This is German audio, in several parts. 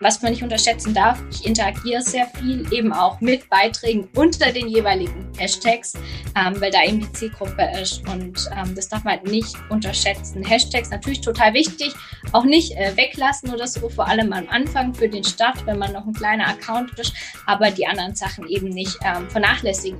Was man nicht unterschätzen darf, ich interagiere sehr viel, eben auch mit Beiträgen unter den jeweiligen Hashtags, ähm, weil da eben die Zielgruppe ist. Und ähm, das darf man halt nicht unterschätzen. Hashtags natürlich total wichtig, auch nicht äh, weglassen oder so, vor allem am Anfang für den Start, wenn man noch ein kleiner Account ist, aber die anderen Sachen eben nicht ähm, vernachlässigen.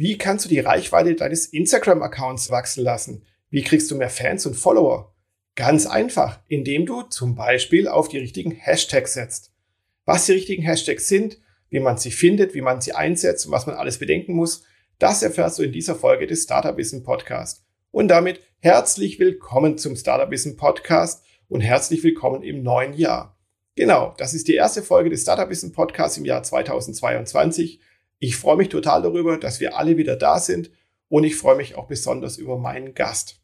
Wie kannst du die Reichweite deines Instagram-Accounts wachsen lassen? Wie kriegst du mehr Fans und Follower? Ganz einfach, indem du zum Beispiel auf die richtigen Hashtags setzt. Was die richtigen Hashtags sind, wie man sie findet, wie man sie einsetzt und was man alles bedenken muss, das erfährst du in dieser Folge des Startup Wissen Podcast. Und damit herzlich willkommen zum Startup Wissen Podcast und herzlich willkommen im neuen Jahr. Genau, das ist die erste Folge des Startup Wissen Podcasts im Jahr 2022. Ich freue mich total darüber, dass wir alle wieder da sind und ich freue mich auch besonders über meinen Gast.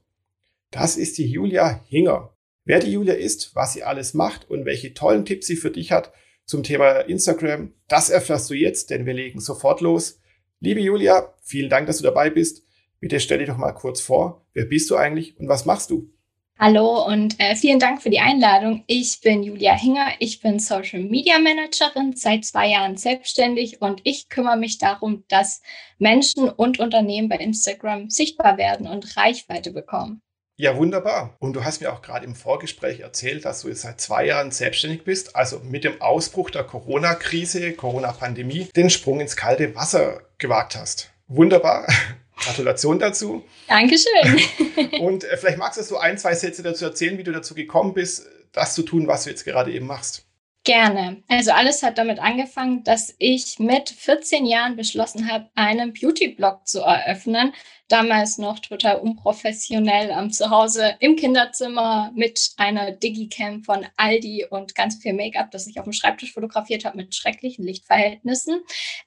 Das ist die Julia Hinger. Wer die Julia ist, was sie alles macht und welche tollen Tipps sie für dich hat zum Thema Instagram, das erfährst du jetzt, denn wir legen sofort los. Liebe Julia, vielen Dank, dass du dabei bist. Bitte stell dich doch mal kurz vor. Wer bist du eigentlich und was machst du? Hallo und äh, vielen Dank für die Einladung. Ich bin Julia Hinger. Ich bin Social Media Managerin, seit zwei Jahren selbstständig und ich kümmere mich darum, dass Menschen und Unternehmen bei Instagram sichtbar werden und Reichweite bekommen. Ja, wunderbar. Und du hast mir auch gerade im Vorgespräch erzählt, dass du jetzt seit zwei Jahren selbstständig bist, also mit dem Ausbruch der Corona-Krise, Corona-Pandemie, den Sprung ins kalte Wasser gewagt hast. Wunderbar. Gratulation dazu. Dankeschön. Und äh, vielleicht magst du so ein, zwei Sätze dazu erzählen, wie du dazu gekommen bist, das zu tun, was du jetzt gerade eben machst. Gerne. Also alles hat damit angefangen, dass ich mit 14 Jahren beschlossen habe, einen Beauty-Blog zu eröffnen, damals noch total unprofessionell am Zuhause im Kinderzimmer mit einer Digicam von Aldi und ganz viel Make-up, das ich auf dem Schreibtisch fotografiert habe mit schrecklichen Lichtverhältnissen.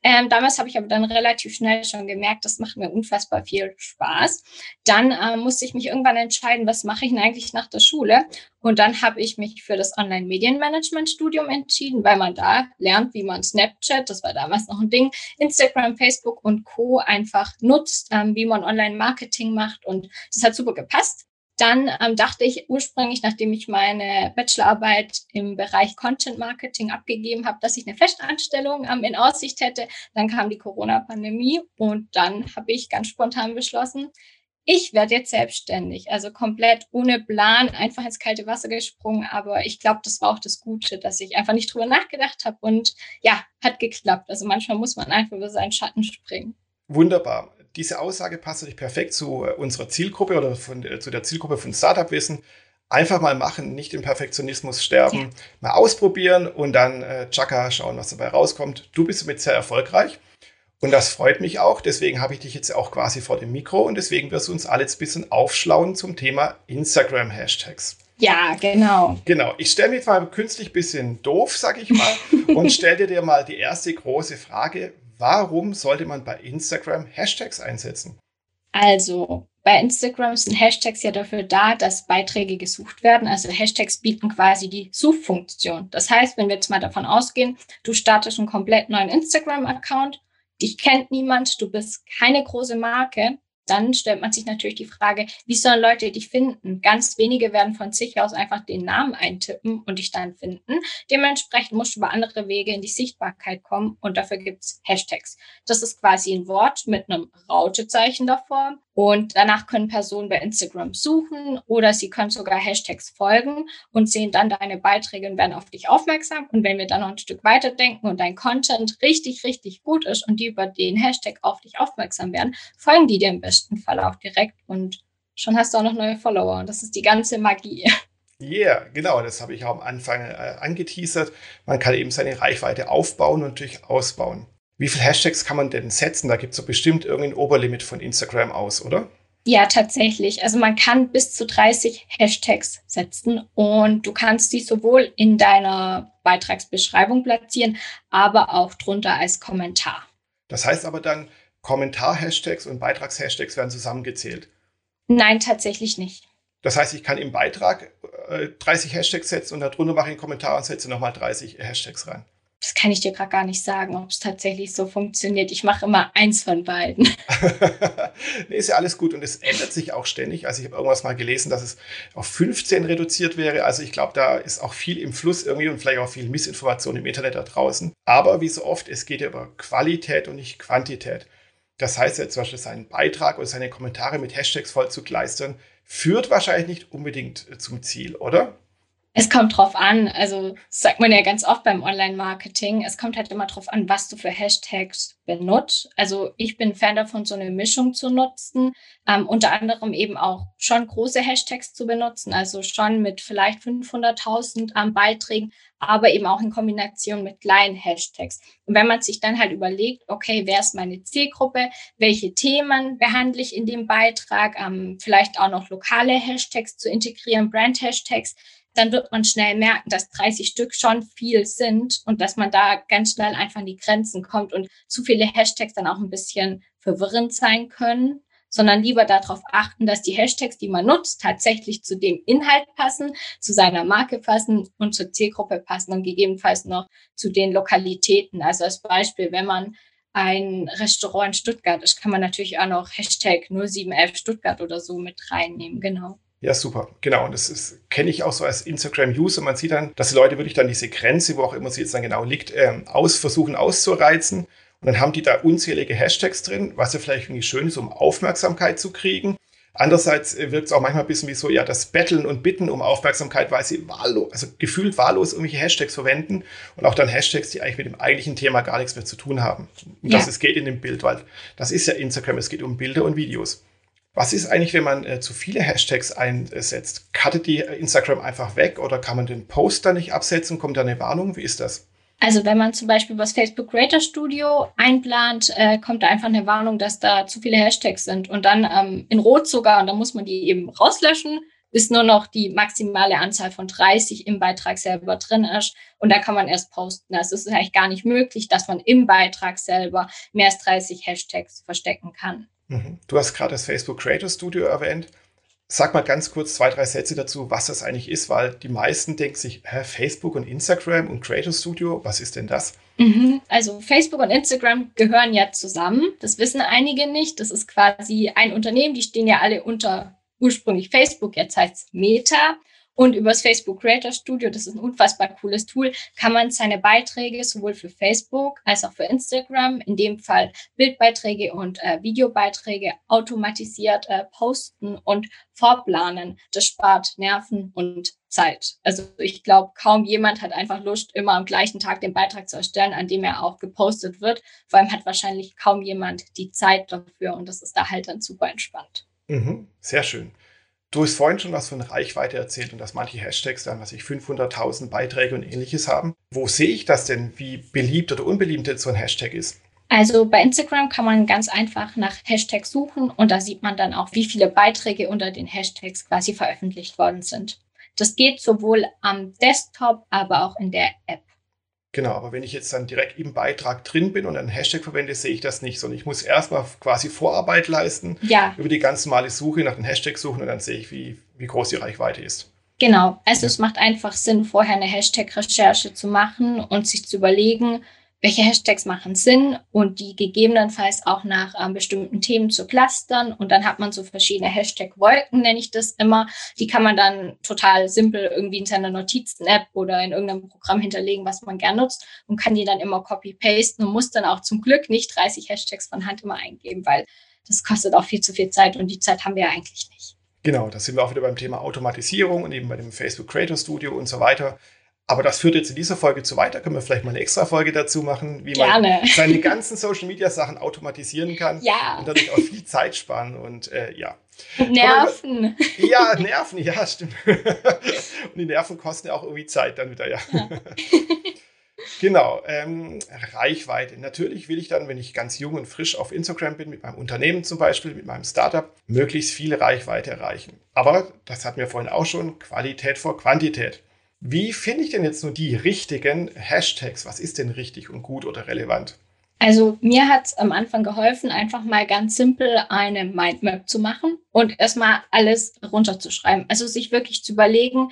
Ähm, damals habe ich aber dann relativ schnell schon gemerkt, das macht mir unfassbar viel Spaß. Dann äh, musste ich mich irgendwann entscheiden, was mache ich denn eigentlich nach der Schule? Und dann habe ich mich für das Online-Medienmanagement-Studium entschieden, weil man da lernt, wie man Snapchat, das war damals noch ein Ding, Instagram, Facebook und Co. einfach nutzt, ähm, wie man Online-Marketing macht und das hat super gepasst. Dann ähm, dachte ich ursprünglich, nachdem ich meine Bachelorarbeit im Bereich Content Marketing abgegeben habe, dass ich eine Festanstellung ähm, in Aussicht hätte. Dann kam die Corona-Pandemie und dann habe ich ganz spontan beschlossen, ich werde jetzt selbstständig, also komplett ohne Plan, einfach ins kalte Wasser gesprungen. Aber ich glaube, das war auch das Gute, dass ich einfach nicht drüber nachgedacht habe und ja, hat geklappt. Also manchmal muss man einfach über seinen Schatten springen. Wunderbar diese Aussage passt natürlich perfekt zu äh, unserer Zielgruppe oder von, äh, zu der Zielgruppe von Startup-Wissen. Einfach mal machen, nicht im Perfektionismus sterben, ja. mal ausprobieren und dann äh, tschakka, schauen, was dabei rauskommt. Du bist damit sehr erfolgreich und das freut mich auch. Deswegen habe ich dich jetzt auch quasi vor dem Mikro und deswegen wirst du uns alle jetzt ein bisschen aufschlauen zum Thema Instagram-Hashtags. Ja, genau. Genau. Ich stelle mich mal künstlich ein bisschen doof, sag ich mal, und stelle dir mal die erste große Frage. Warum sollte man bei Instagram Hashtags einsetzen? Also, bei Instagram sind Hashtags ja dafür da, dass Beiträge gesucht werden. Also Hashtags bieten quasi die Suchfunktion. Das heißt, wenn wir jetzt mal davon ausgehen, du startest einen komplett neuen Instagram-Account, dich kennt niemand, du bist keine große Marke, dann stellt man sich natürlich die Frage, wie sollen Leute dich finden? Ganz wenige werden von sich aus einfach den Namen eintippen und dich dann finden. Dementsprechend musst du über andere Wege in die Sichtbarkeit kommen und dafür gibt's Hashtags. Das ist quasi ein Wort mit einem Rautezeichen davor und danach können Personen bei Instagram suchen oder sie können sogar Hashtags folgen und sehen dann deine Beiträge und werden auf dich aufmerksam. Und wenn wir dann noch ein Stück weiter denken und dein Content richtig, richtig gut ist und die über den Hashtag auf dich aufmerksam werden, folgen die dir im besten Fall auch direkt und schon hast du auch noch neue Follower. Und das ist die ganze Magie. Yeah, genau, das habe ich auch am Anfang äh, angeteasert. Man kann eben seine Reichweite aufbauen und natürlich ausbauen. Wie viele Hashtags kann man denn setzen? Da gibt es so bestimmt irgendein Oberlimit von Instagram aus, oder? Ja, tatsächlich. Also man kann bis zu 30 Hashtags setzen und du kannst die sowohl in deiner Beitragsbeschreibung platzieren, aber auch drunter als Kommentar. Das heißt aber dann, Kommentar-Hashtags und Beitrags-Hashtags werden zusammengezählt? Nein, tatsächlich nicht. Das heißt, ich kann im Beitrag äh, 30 Hashtags setzen und darunter mache ich einen Kommentar und setze nochmal 30 Hashtags rein. das kann ich dir gerade gar nicht sagen, ob es tatsächlich so funktioniert. Ich mache immer eins von beiden. nee, ist ja alles gut und es ändert sich auch ständig. Also ich habe irgendwas mal gelesen, dass es auf 15 reduziert wäre. Also ich glaube, da ist auch viel im Fluss irgendwie und vielleicht auch viel Missinformation im Internet da draußen. Aber wie so oft, es geht ja über Qualität und nicht Quantität. Das heißt ja zum Beispiel, seinen Beitrag oder seine Kommentare mit Hashtags voll zu kleistern, führt wahrscheinlich nicht unbedingt zum Ziel, oder? Es kommt drauf an. Also das sagt man ja ganz oft beim Online-Marketing. Es kommt halt immer drauf an, was du für Hashtags benutzt. Also ich bin Fan davon, so eine Mischung zu nutzen. Ähm, unter anderem eben auch schon große Hashtags zu benutzen. Also schon mit vielleicht 500.000 ähm, Beiträgen, aber eben auch in Kombination mit kleinen Hashtags. Und wenn man sich dann halt überlegt, okay, wer ist meine Zielgruppe? Welche Themen behandle ich in dem Beitrag? Ähm, vielleicht auch noch lokale Hashtags zu integrieren, Brand-Hashtags dann wird man schnell merken, dass 30 Stück schon viel sind und dass man da ganz schnell einfach an die Grenzen kommt und zu viele Hashtags dann auch ein bisschen verwirrend sein können, sondern lieber darauf achten, dass die Hashtags, die man nutzt, tatsächlich zu dem Inhalt passen, zu seiner Marke passen und zur Zielgruppe passen und gegebenenfalls noch zu den Lokalitäten. Also als Beispiel, wenn man ein Restaurant in Stuttgart ist, kann man natürlich auch noch Hashtag 0711 Stuttgart oder so mit reinnehmen, genau. Ja, super. Genau. Und das kenne ich auch so als Instagram-User. Man sieht dann, dass die Leute wirklich dann diese Grenze, wo auch immer sie jetzt dann genau liegt, ähm, aus, versuchen auszureizen. Und dann haben die da unzählige Hashtags drin, was ja vielleicht irgendwie schön ist, um Aufmerksamkeit zu kriegen. Andererseits äh, wirkt es auch manchmal ein bisschen wie so, ja, das Betteln und Bitten um Aufmerksamkeit, weil sie wahllos, also gefühlt wahllos irgendwelche Hashtags verwenden und auch dann Hashtags, die eigentlich mit dem eigentlichen Thema gar nichts mehr zu tun haben. Und ja. das es geht in dem Bild, weil das ist ja Instagram, es geht um Bilder und Videos. Was ist eigentlich, wenn man äh, zu viele Hashtags einsetzt? Cuttet die Instagram einfach weg oder kann man den Post da nicht absetzen? Kommt da eine Warnung? Wie ist das? Also wenn man zum Beispiel was Facebook Creator Studio einplant, äh, kommt da einfach eine Warnung, dass da zu viele Hashtags sind und dann ähm, in Rot sogar und dann muss man die eben rauslöschen, bis nur noch die maximale Anzahl von 30 im Beitrag selber drin ist und da kann man erst posten. Also es ist eigentlich gar nicht möglich, dass man im Beitrag selber mehr als 30 Hashtags verstecken kann. Mhm. Du hast gerade das Facebook Creator Studio erwähnt. Sag mal ganz kurz zwei, drei Sätze dazu, was das eigentlich ist, weil die meisten denken sich, hä, Facebook und Instagram und Creator Studio, was ist denn das? Mhm. Also Facebook und Instagram gehören ja zusammen. Das wissen einige nicht. Das ist quasi ein Unternehmen, die stehen ja alle unter ursprünglich Facebook, jetzt heißt es Meta. Und über das Facebook Creator Studio, das ist ein unfassbar cooles Tool, kann man seine Beiträge sowohl für Facebook als auch für Instagram, in dem Fall Bildbeiträge und äh, Videobeiträge, automatisiert äh, posten und vorplanen. Das spart Nerven und Zeit. Also ich glaube, kaum jemand hat einfach Lust, immer am gleichen Tag den Beitrag zu erstellen, an dem er auch gepostet wird. Vor allem hat wahrscheinlich kaum jemand die Zeit dafür und das ist da halt dann super entspannt. Mhm, sehr schön. Du hast vorhin schon was von Reichweite erzählt und dass manche Hashtags dann, was ich 500.000 Beiträge und ähnliches haben. Wo sehe ich das denn, wie beliebt oder unbeliebt jetzt so ein Hashtag ist? Also bei Instagram kann man ganz einfach nach Hashtags suchen und da sieht man dann auch, wie viele Beiträge unter den Hashtags quasi veröffentlicht worden sind. Das geht sowohl am Desktop, aber auch in der App. Genau, aber wenn ich jetzt dann direkt im Beitrag drin bin und einen Hashtag verwende, sehe ich das nicht, sondern ich muss erstmal quasi Vorarbeit leisten, ja. über die ganz normale Suche nach den Hashtags suchen und dann sehe ich, wie, wie groß die Reichweite ist. Genau, also ja. es macht einfach Sinn, vorher eine Hashtag-Recherche zu machen und sich zu überlegen, welche Hashtags machen Sinn und die gegebenenfalls auch nach ähm, bestimmten Themen zu clustern. Und dann hat man so verschiedene Hashtag-Wolken, nenne ich das immer. Die kann man dann total simpel irgendwie in seiner Notizen-App oder in irgendeinem Programm hinterlegen, was man gern nutzt und kann die dann immer copy-pasten und muss dann auch zum Glück nicht 30 Hashtags von Hand immer eingeben, weil das kostet auch viel zu viel Zeit und die Zeit haben wir ja eigentlich nicht. Genau, da sind wir auch wieder beim Thema Automatisierung und eben bei dem Facebook Creator Studio und so weiter. Aber das führt jetzt in dieser Folge zu weit. Da können wir vielleicht mal eine extra Folge dazu machen, wie Gerne. man seine ganzen Social Media Sachen automatisieren kann ja. und dadurch auch viel Zeit sparen und äh, ja. Nerven. Wir, ja, Nerven, ja, stimmt. und die Nerven kosten ja auch irgendwie Zeit dann wieder, ja. ja. genau, ähm, Reichweite. Natürlich will ich dann, wenn ich ganz jung und frisch auf Instagram bin, mit meinem Unternehmen zum Beispiel, mit meinem Startup, möglichst viel Reichweite erreichen. Aber das hatten wir vorhin auch schon, Qualität vor Quantität. Wie finde ich denn jetzt nur die richtigen Hashtags? Was ist denn richtig und gut oder relevant? Also mir hat es am Anfang geholfen, einfach mal ganz simpel eine Mindmap zu machen und erstmal alles runterzuschreiben. Also sich wirklich zu überlegen,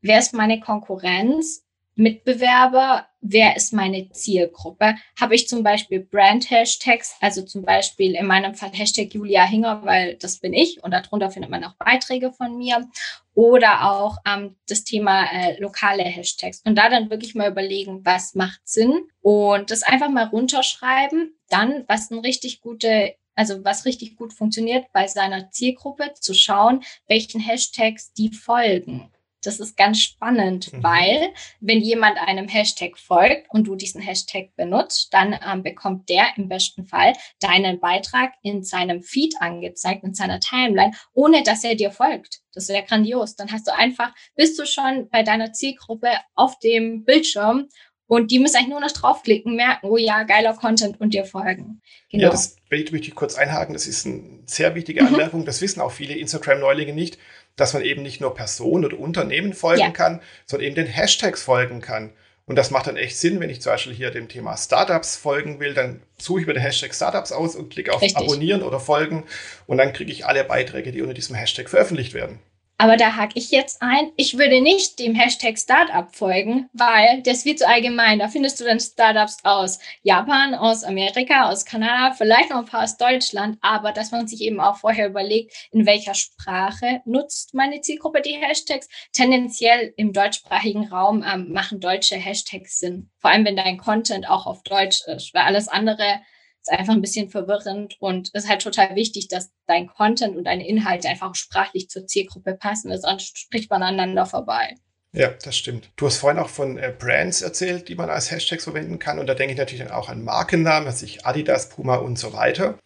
wer ist meine Konkurrenz? Mitbewerber, wer ist meine Zielgruppe? Habe ich zum Beispiel Brand-Hashtags, also zum Beispiel in meinem Fall Hashtag Julia Hinger, weil das bin ich und darunter findet man auch Beiträge von mir oder auch ähm, das Thema äh, lokale Hashtags und da dann wirklich mal überlegen, was macht Sinn und das einfach mal runterschreiben, dann was ein richtig gute also was richtig gut funktioniert bei seiner Zielgruppe, zu schauen, welchen Hashtags die folgen. Das ist ganz spannend, mhm. weil wenn jemand einem Hashtag folgt und du diesen Hashtag benutzt, dann ähm, bekommt der im besten Fall deinen Beitrag in seinem Feed angezeigt, in seiner Timeline, ohne dass er dir folgt. Das wäre grandios. Dann hast du einfach, bist du schon bei deiner Zielgruppe auf dem Bildschirm und die müssen eigentlich nur noch draufklicken, merken, oh ja, geiler Content und dir folgen. Genau. Ja, das möchte ich kurz einhaken. Das ist eine sehr wichtige mhm. Anmerkung. Das wissen auch viele Instagram-Neulinge nicht dass man eben nicht nur Personen oder Unternehmen folgen ja. kann, sondern eben den Hashtags folgen kann. Und das macht dann echt Sinn, wenn ich zum Beispiel hier dem Thema Startups folgen will, dann suche ich mir den Hashtag Startups aus und klicke auf Richtig. Abonnieren oder Folgen und dann kriege ich alle Beiträge, die unter diesem Hashtag veröffentlicht werden. Aber da hake ich jetzt ein, ich würde nicht dem Hashtag Startup folgen, weil ist viel zu allgemein. Da findest du dann Startups aus Japan, aus Amerika, aus Kanada, vielleicht noch ein paar aus Deutschland, aber dass man sich eben auch vorher überlegt, in welcher Sprache nutzt meine Zielgruppe die Hashtags. Tendenziell im deutschsprachigen Raum ähm, machen deutsche Hashtags Sinn. Vor allem, wenn dein Content auch auf Deutsch ist, weil alles andere ist einfach ein bisschen verwirrend und es ist halt total wichtig, dass dein Content und deine Inhalte einfach sprachlich zur Zielgruppe passen, sonst spricht man aneinander vorbei. Ja, das stimmt. Du hast vorhin auch von äh, Brands erzählt, die man als Hashtags verwenden kann. Und da denke ich natürlich dann auch an Markennamen, also ich Adidas, Puma und so weiter.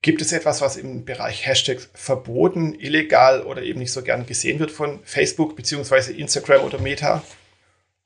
Gibt es etwas, was im Bereich Hashtags verboten, illegal oder eben nicht so gern gesehen wird von Facebook beziehungsweise Instagram oder Meta?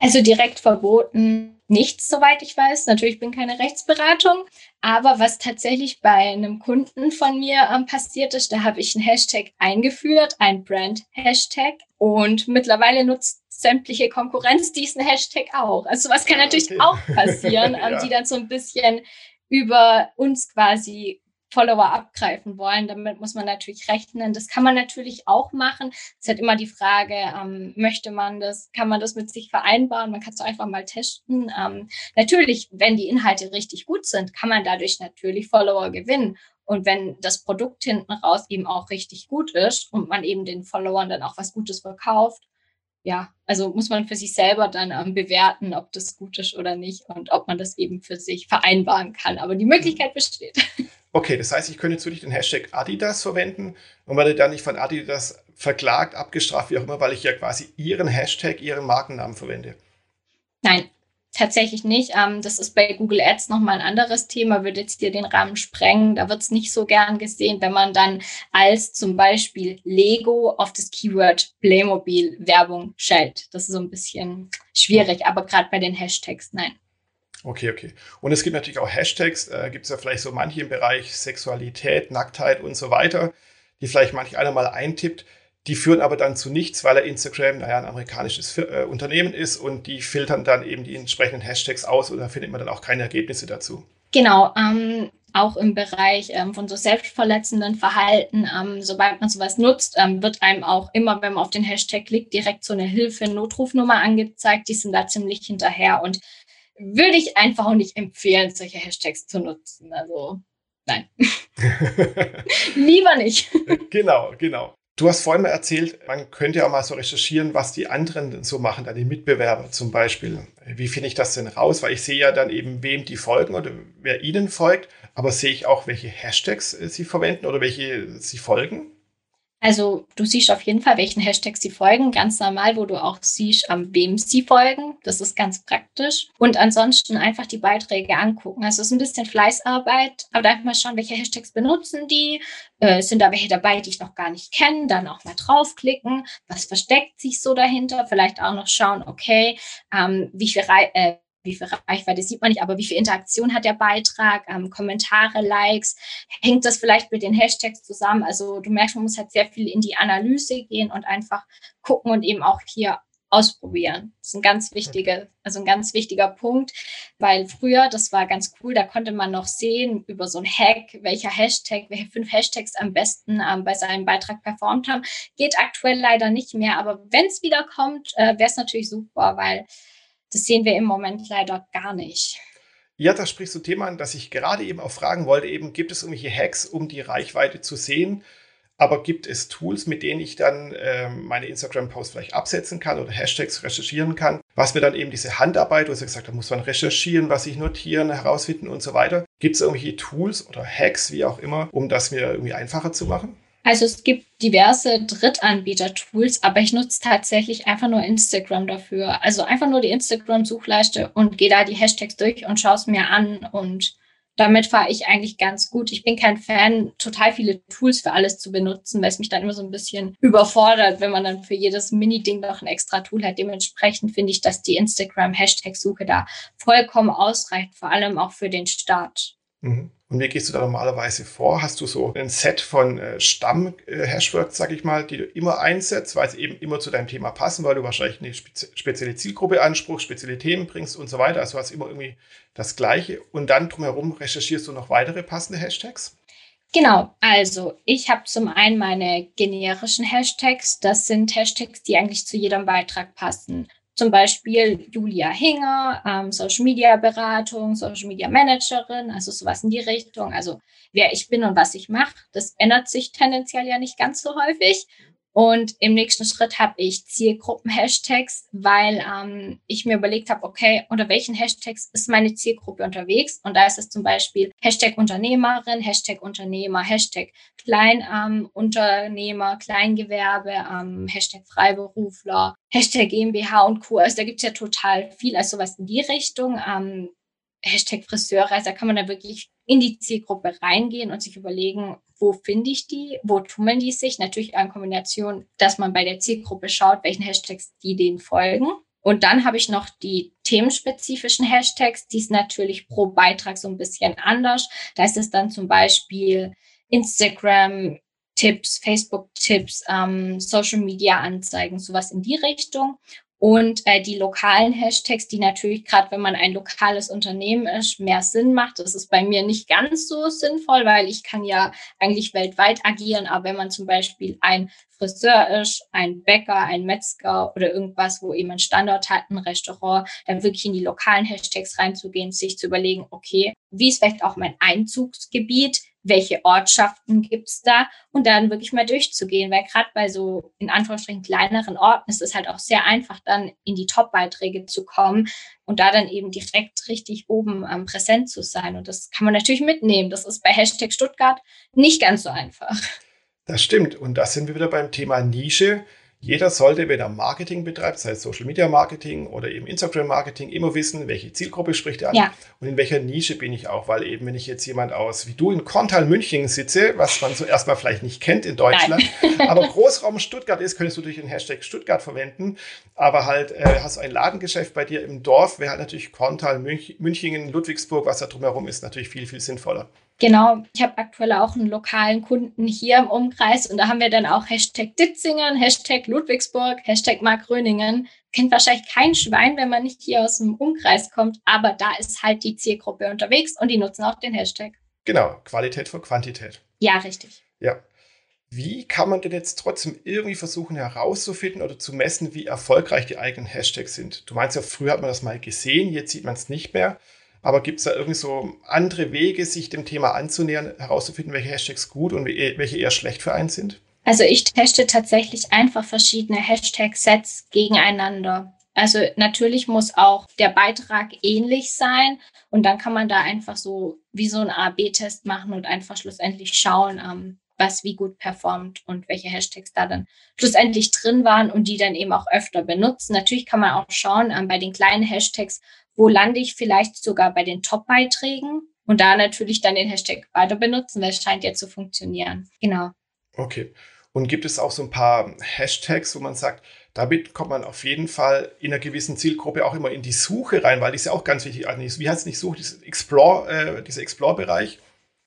Also direkt verboten nichts, soweit ich weiß. Natürlich bin keine Rechtsberatung, aber was tatsächlich bei einem Kunden von mir ähm, passiert ist, da habe ich einen Hashtag eingeführt, ein Brand-Hashtag und mittlerweile nutzt sämtliche Konkurrenz diesen Hashtag auch. Also was kann natürlich okay. auch passieren, ähm, ja. die dann so ein bisschen über uns quasi Follower abgreifen wollen. Damit muss man natürlich rechnen. Das kann man natürlich auch machen. Es ist halt immer die Frage, ähm, möchte man das, kann man das mit sich vereinbaren? Man kann es einfach mal testen. Ähm, natürlich, wenn die Inhalte richtig gut sind, kann man dadurch natürlich Follower gewinnen. Und wenn das Produkt hinten raus eben auch richtig gut ist und man eben den Followern dann auch was Gutes verkauft, ja, also muss man für sich selber dann ähm, bewerten, ob das gut ist oder nicht und ob man das eben für sich vereinbaren kann. Aber die Möglichkeit besteht. Okay, das heißt, ich könnte jetzt wirklich den Hashtag Adidas verwenden und werde dann nicht von Adidas verklagt, abgestraft, wie auch immer, weil ich ja quasi ihren Hashtag, ihren Markennamen verwende. Nein, tatsächlich nicht. Ähm, das ist bei Google Ads nochmal ein anderes Thema, würde jetzt hier den Rahmen sprengen. Da wird es nicht so gern gesehen, wenn man dann als zum Beispiel Lego auf das Keyword Playmobil Werbung schellt. Das ist so ein bisschen schwierig, aber gerade bei den Hashtags, nein. Okay, okay. Und es gibt natürlich auch Hashtags, äh, gibt es ja vielleicht so manche im Bereich Sexualität, Nacktheit und so weiter, die vielleicht manch einer mal eintippt. Die führen aber dann zu nichts, weil Instagram, naja, ein amerikanisches äh, Unternehmen ist und die filtern dann eben die entsprechenden Hashtags aus und da findet man dann auch keine Ergebnisse dazu. Genau, ähm, auch im Bereich ähm, von so selbstverletzenden Verhalten, ähm, sobald man sowas nutzt, ähm, wird einem auch immer, wenn man auf den Hashtag klickt, direkt so eine Hilfe-Notrufnummer angezeigt. Die sind da ziemlich hinterher und würde ich einfach auch nicht empfehlen, solche Hashtags zu nutzen. Also nein. Lieber nicht. Genau, genau. Du hast vorhin mal erzählt, man könnte ja auch mal so recherchieren, was die anderen so machen, deine Mitbewerber zum Beispiel. Wie finde ich das denn raus? Weil ich sehe ja dann eben, wem die folgen oder wer ihnen folgt, aber sehe ich auch, welche Hashtags äh, sie verwenden oder welche sie folgen? Also du siehst auf jeden Fall, welchen Hashtags sie folgen, ganz normal, wo du auch siehst, an wem sie folgen. Das ist ganz praktisch. Und ansonsten einfach die Beiträge angucken. Also es ist ein bisschen Fleißarbeit, aber einfach mal schauen, welche Hashtags benutzen die. Äh, sind da welche dabei, die ich noch gar nicht kenne? Dann auch mal draufklicken. Was versteckt sich so dahinter? Vielleicht auch noch schauen, okay, ähm, wie viel äh, wie viel Reichweite sieht man nicht, aber wie viel Interaktion hat der Beitrag, ähm, Kommentare, Likes, hängt das vielleicht mit den Hashtags zusammen? Also du merkst, man muss halt sehr viel in die Analyse gehen und einfach gucken und eben auch hier ausprobieren. Das ist ein ganz wichtiger, also ein ganz wichtiger Punkt, weil früher, das war ganz cool, da konnte man noch sehen über so ein Hack, welcher Hashtag, welche fünf Hashtags am besten ähm, bei seinem Beitrag performt haben. Geht aktuell leider nicht mehr, aber wenn es wieder kommt, äh, wäre es natürlich super, weil das sehen wir im Moment leider gar nicht. Ja, da sprichst du Thema an, das ich gerade eben auch fragen wollte. Eben gibt es irgendwelche Hacks, um die Reichweite zu sehen? Aber gibt es Tools, mit denen ich dann äh, meine Instagram-Posts vielleicht absetzen kann oder Hashtags recherchieren kann? Was mir dann eben diese Handarbeit, hast ja gesagt, da muss man recherchieren, was ich notieren, herausfinden und so weiter. Gibt es irgendwelche Tools oder Hacks, wie auch immer, um das mir irgendwie einfacher zu machen? Also es gibt diverse Drittanbieter-Tools, aber ich nutze tatsächlich einfach nur Instagram dafür. Also einfach nur die Instagram-Suchleiste und gehe da die Hashtags durch und schaue es mir an und damit fahre ich eigentlich ganz gut. Ich bin kein Fan, total viele Tools für alles zu benutzen, weil es mich dann immer so ein bisschen überfordert, wenn man dann für jedes Mini-Ding noch ein extra Tool hat. Dementsprechend finde ich, dass die Instagram-Hashtag-Suche da vollkommen ausreicht, vor allem auch für den Start. Mhm. Und wie gehst du da normalerweise vor? Hast du so ein Set von äh, Stamm-Hashworks, sag ich mal, die du immer einsetzt, weil sie eben immer zu deinem Thema passen, weil du wahrscheinlich eine spezielle Zielgruppe ansprachst, spezielle Themen bringst und so weiter. Also hast immer irgendwie das Gleiche. Und dann drumherum recherchierst du noch weitere passende Hashtags? Genau, also ich habe zum einen meine generischen Hashtags. Das sind Hashtags, die eigentlich zu jedem Beitrag passen zum Beispiel Julia Hinger, ähm, Social Media Beratung, Social Media Managerin, also sowas in die Richtung. Also wer ich bin und was ich mache, das ändert sich tendenziell ja nicht ganz so häufig. Und im nächsten Schritt habe ich Zielgruppen-Hashtags, weil ähm, ich mir überlegt habe, okay, unter welchen Hashtags ist meine Zielgruppe unterwegs? Und da ist es zum Beispiel Hashtag Unternehmerin, Hashtag Unternehmer, Hashtag Kleinunternehmer, ähm, Kleingewerbe, ähm, Hashtag Freiberufler, Hashtag GmbH und Co. Also da gibt es ja total viel, also sowas in die Richtung. Ähm, Hashtag Friseurreise, da kann man da wirklich in die Zielgruppe reingehen und sich überlegen, wo finde ich die, wo tummeln die sich? Natürlich in Kombination, dass man bei der Zielgruppe schaut, welchen Hashtags die denen folgen. Und dann habe ich noch die themenspezifischen Hashtags, die ist natürlich pro Beitrag so ein bisschen anders. Da ist es dann zum Beispiel Instagram, Tipps, Facebook-Tipps, ähm, Social-Media-Anzeigen, sowas in die Richtung und äh, die lokalen Hashtags, die natürlich gerade, wenn man ein lokales Unternehmen ist, mehr Sinn macht. Das ist bei mir nicht ganz so sinnvoll, weil ich kann ja eigentlich weltweit agieren. Aber wenn man zum Beispiel ein Friseur ist, ein Bäcker, ein Metzger oder irgendwas, wo eben ein Standort hat, ein Restaurant, dann wirklich in die lokalen Hashtags reinzugehen, sich zu überlegen, okay, wie ist vielleicht auch mein Einzugsgebiet? welche Ortschaften gibt's da und dann wirklich mal durchzugehen, weil gerade bei so in Anführungsstrichen kleineren Orten ist es halt auch sehr einfach, dann in die Top-Beiträge zu kommen und da dann eben direkt richtig oben ähm, präsent zu sein. Und das kann man natürlich mitnehmen. Das ist bei Hashtag Stuttgart nicht ganz so einfach. Das stimmt. Und da sind wir wieder beim Thema Nische. Jeder sollte, wenn er Marketing betreibt, sei es Social Media Marketing oder eben Instagram Marketing, immer wissen, welche Zielgruppe spricht er an ja. und in welcher Nische bin ich auch. Weil eben, wenn ich jetzt jemand aus, wie du in Korntal München sitze, was man so erstmal vielleicht nicht kennt in Deutschland, aber Großraum Stuttgart ist, könntest du durch den Hashtag Stuttgart verwenden. Aber halt äh, hast du ein Ladengeschäft bei dir im Dorf, wäre halt natürlich Korntal, Münch, Münchingen, Ludwigsburg, was da drumherum ist, natürlich viel, viel sinnvoller. Genau, ich habe aktuell auch einen lokalen Kunden hier im Umkreis und da haben wir dann auch Hashtag Ditzingen, Hashtag Ludwigsburg, Hashtag Mark Röningen. Kennt wahrscheinlich kein Schwein, wenn man nicht hier aus dem Umkreis kommt, aber da ist halt die Zielgruppe unterwegs und die nutzen auch den Hashtag. Genau, Qualität vor Quantität. Ja, richtig. Ja. Wie kann man denn jetzt trotzdem irgendwie versuchen herauszufinden oder zu messen, wie erfolgreich die eigenen Hashtags sind? Du meinst ja, früher hat man das mal gesehen, jetzt sieht man es nicht mehr. Aber gibt es da irgendwie so andere Wege, sich dem Thema anzunähern, herauszufinden, welche Hashtags gut und welche eher schlecht für einen sind? Also ich teste tatsächlich einfach verschiedene Hashtag-Sets gegeneinander. Also natürlich muss auch der Beitrag ähnlich sein und dann kann man da einfach so wie so ein A-B-Test machen und einfach schlussendlich schauen, ähm, was wie gut performt und welche Hashtags da dann schlussendlich drin waren und die dann eben auch öfter benutzen. Natürlich kann man auch schauen ähm, bei den kleinen Hashtags, wo lande ich vielleicht sogar bei den Top-Beiträgen und da natürlich dann den Hashtag weiter benutzen, es scheint ja zu funktionieren. Genau. Okay. Und gibt es auch so ein paar Hashtags, wo man sagt, damit kommt man auf jeden Fall in einer gewissen Zielgruppe auch immer in die Suche rein, weil die ist ja auch ganz wichtig. Also wie heißt es nicht Suche, Explore, äh, dieser Explore-Bereich?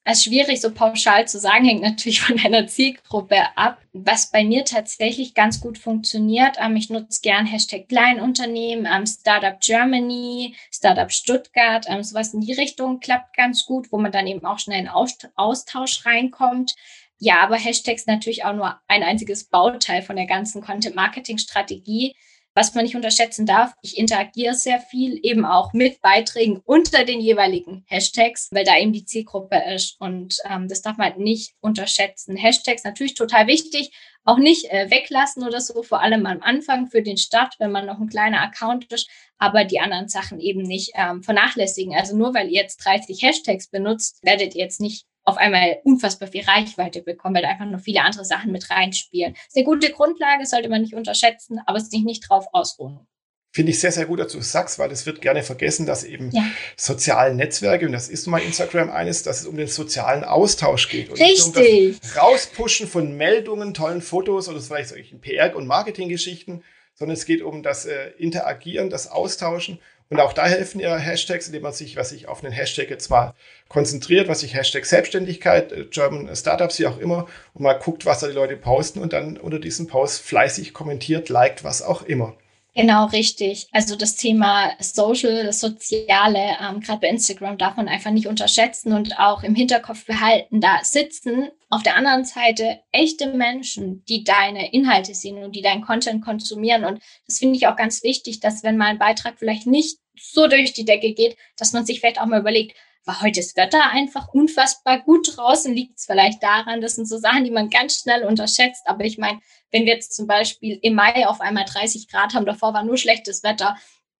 Es schwierig, so pauschal zu sagen, hängt natürlich von deiner Zielgruppe ab. Was bei mir tatsächlich ganz gut funktioniert, ähm, ich nutze gern Hashtag Kleinunternehmen, ähm, Startup Germany, Startup Stuttgart, ähm, sowas in die Richtung klappt ganz gut, wo man dann eben auch schnell in Austausch reinkommt. Ja, aber Hashtags natürlich auch nur ein einziges Bauteil von der ganzen Content-Marketing-Strategie. Was man nicht unterschätzen darf, ich interagiere sehr viel eben auch mit Beiträgen unter den jeweiligen Hashtags, weil da eben die Zielgruppe ist. Und ähm, das darf man nicht unterschätzen. Hashtags natürlich total wichtig, auch nicht äh, weglassen oder so, vor allem am Anfang für den Start, wenn man noch ein kleiner Account ist, aber die anderen Sachen eben nicht ähm, vernachlässigen. Also nur weil ihr jetzt 30 Hashtags benutzt, werdet ihr jetzt nicht auf einmal unfassbar viel Reichweite bekommen, weil da einfach noch viele andere Sachen mit reinspielen. Das ist eine gute Grundlage, sollte man nicht unterschätzen, aber sich nicht drauf ausruhen. Finde ich sehr, sehr gut, dass du es sagst, weil es wird gerne vergessen, dass eben ja. soziale Netzwerke, und das ist nun mal Instagram eines, dass es um den sozialen Austausch geht. Und Richtig. Nicht um das Rauspushen von Meldungen, tollen Fotos oder vielleicht solchen PR- und Marketinggeschichten, sondern es geht um das äh, Interagieren, das Austauschen. Und auch da helfen ja Hashtags, indem man sich, was sich auf einen Hashtag jetzt mal konzentriert, was sich Hashtag Selbstständigkeit, äh, German Startups, wie auch immer, und mal guckt, was da die Leute posten und dann unter diesem Post fleißig kommentiert, liked, was auch immer. Genau, richtig. Also das Thema Social, das Soziale, ähm, gerade bei Instagram darf man einfach nicht unterschätzen und auch im Hinterkopf behalten. Da sitzen auf der anderen Seite echte Menschen, die deine Inhalte sehen und die deinen Content konsumieren. Und das finde ich auch ganz wichtig, dass wenn mal ein Beitrag vielleicht nicht so durch die Decke geht, dass man sich vielleicht auch mal überlegt, war heute das Wetter einfach unfassbar gut draußen. Liegt es vielleicht daran, das sind so Sachen, die man ganz schnell unterschätzt. Aber ich meine, wenn wir jetzt zum Beispiel im Mai auf einmal 30 Grad haben, davor war nur schlechtes Wetter,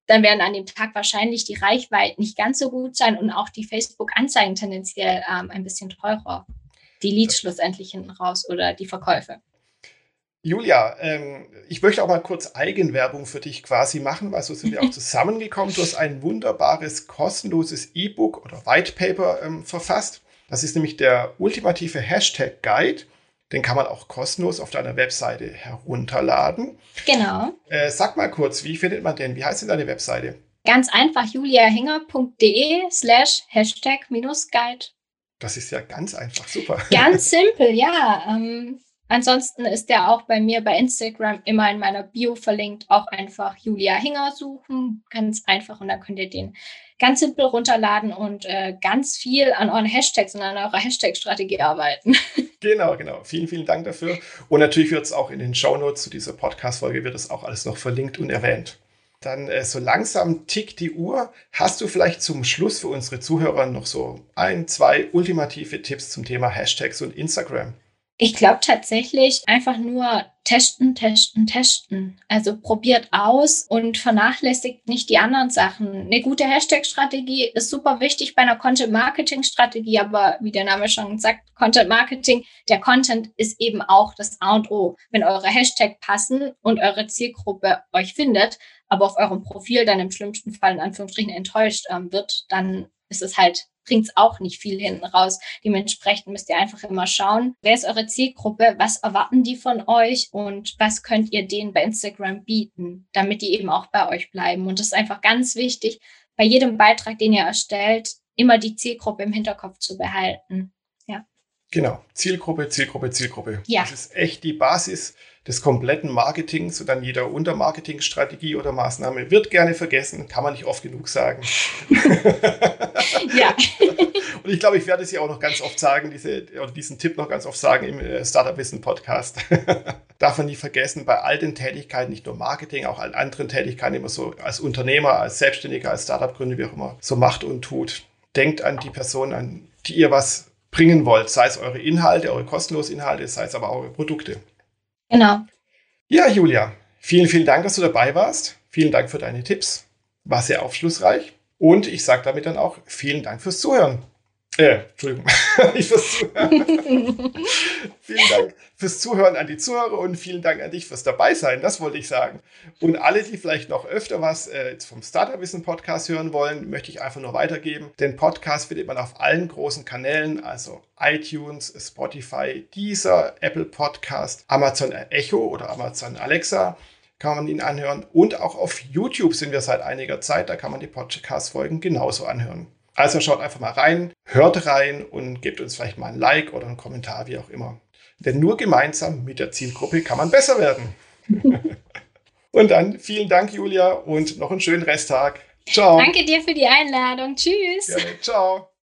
dann werden an dem Tag wahrscheinlich die Reichweiten nicht ganz so gut sein und auch die Facebook-Anzeigen tendenziell ähm, ein bisschen teurer. Die Leads schlussendlich hinten raus oder die Verkäufe. Julia, ähm, ich möchte auch mal kurz Eigenwerbung für dich quasi machen, weil so sind wir auch zusammengekommen. Du hast ein wunderbares, kostenloses E-Book oder White Paper ähm, verfasst. Das ist nämlich der ultimative Hashtag Guide. Den kann man auch kostenlos auf deiner Webseite herunterladen. Genau. Äh, sag mal kurz, wie findet man den? Wie heißt denn deine Webseite? Ganz einfach juliahinger.de slash Hashtag minus Guide. Das ist ja ganz einfach, super. Ganz simpel, ja. Ähm, Ansonsten ist der auch bei mir bei Instagram immer in meiner Bio verlinkt. Auch einfach Julia Hinger suchen. Ganz einfach und dann könnt ihr den ganz simpel runterladen und äh, ganz viel an euren Hashtags und an eurer Hashtag-Strategie arbeiten. Genau, genau. Vielen, vielen Dank dafür. Und natürlich wird es auch in den Shownotes zu dieser Podcast-Folge wird es auch alles noch verlinkt und erwähnt. Dann äh, so langsam tickt die Uhr. Hast du vielleicht zum Schluss für unsere Zuhörer noch so ein, zwei ultimative Tipps zum Thema Hashtags und Instagram? Ich glaube tatsächlich einfach nur testen, testen, testen. Also probiert aus und vernachlässigt nicht die anderen Sachen. Eine gute Hashtag-Strategie ist super wichtig bei einer Content-Marketing-Strategie, aber wie der Name schon sagt, Content-Marketing, der Content ist eben auch das A und O. Wenn eure Hashtag passen und eure Zielgruppe euch findet, aber auf eurem Profil dann im schlimmsten Fall in Anführungsstrichen enttäuscht ähm, wird, dann ist es halt bringt es auch nicht viel hinten raus. Dementsprechend müsst ihr einfach immer schauen, wer ist eure Zielgruppe, was erwarten die von euch und was könnt ihr denen bei Instagram bieten, damit die eben auch bei euch bleiben. Und das ist einfach ganz wichtig, bei jedem Beitrag, den ihr erstellt, immer die Zielgruppe im Hinterkopf zu behalten. Ja. Genau, Zielgruppe, Zielgruppe, Zielgruppe. Ja. Das ist echt die Basis des kompletten Marketings und dann jeder Untermarketingstrategie oder Maßnahme wird gerne vergessen, kann man nicht oft genug sagen. ja. und ich glaube, ich werde es ja auch noch ganz oft sagen, diese, oder diesen Tipp noch ganz oft sagen im äh, Startup Wissen Podcast. Darf man nie vergessen, bei all den Tätigkeiten, nicht nur Marketing, auch allen anderen Tätigkeiten, immer so als Unternehmer, als Selbstständiger, als Startup-Gründer, wie auch immer, so macht und tut. Denkt an die Person, an die ihr was bringen wollt, sei es eure Inhalte, eure kostenlosen Inhalte, sei es aber auch eure Produkte. Genau. Ja, Julia, vielen, vielen Dank, dass du dabei warst. Vielen Dank für deine Tipps. War sehr aufschlussreich. Und ich sage damit dann auch vielen Dank fürs Zuhören. Äh, Entschuldigung, nicht fürs Zuhören. vielen Dank fürs Zuhören an die Zuhörer und vielen Dank an dich fürs Dabeisein. Das wollte ich sagen. Und alle, die vielleicht noch öfter was äh, vom Startup Wissen Podcast hören wollen, möchte ich einfach nur weitergeben. Den Podcast findet man auf allen großen Kanälen, also iTunes, Spotify, Deezer, Apple Podcast, Amazon Echo oder Amazon Alexa kann man ihn anhören. Und auch auf YouTube sind wir seit einiger Zeit. Da kann man die Podcast-Folgen genauso anhören. Also schaut einfach mal rein, hört rein und gebt uns vielleicht mal ein Like oder einen Kommentar, wie auch immer. Denn nur gemeinsam mit der Zielgruppe kann man besser werden. und dann vielen Dank, Julia, und noch einen schönen Resttag. Ciao. Danke dir für die Einladung. Tschüss. Gerne. Ciao.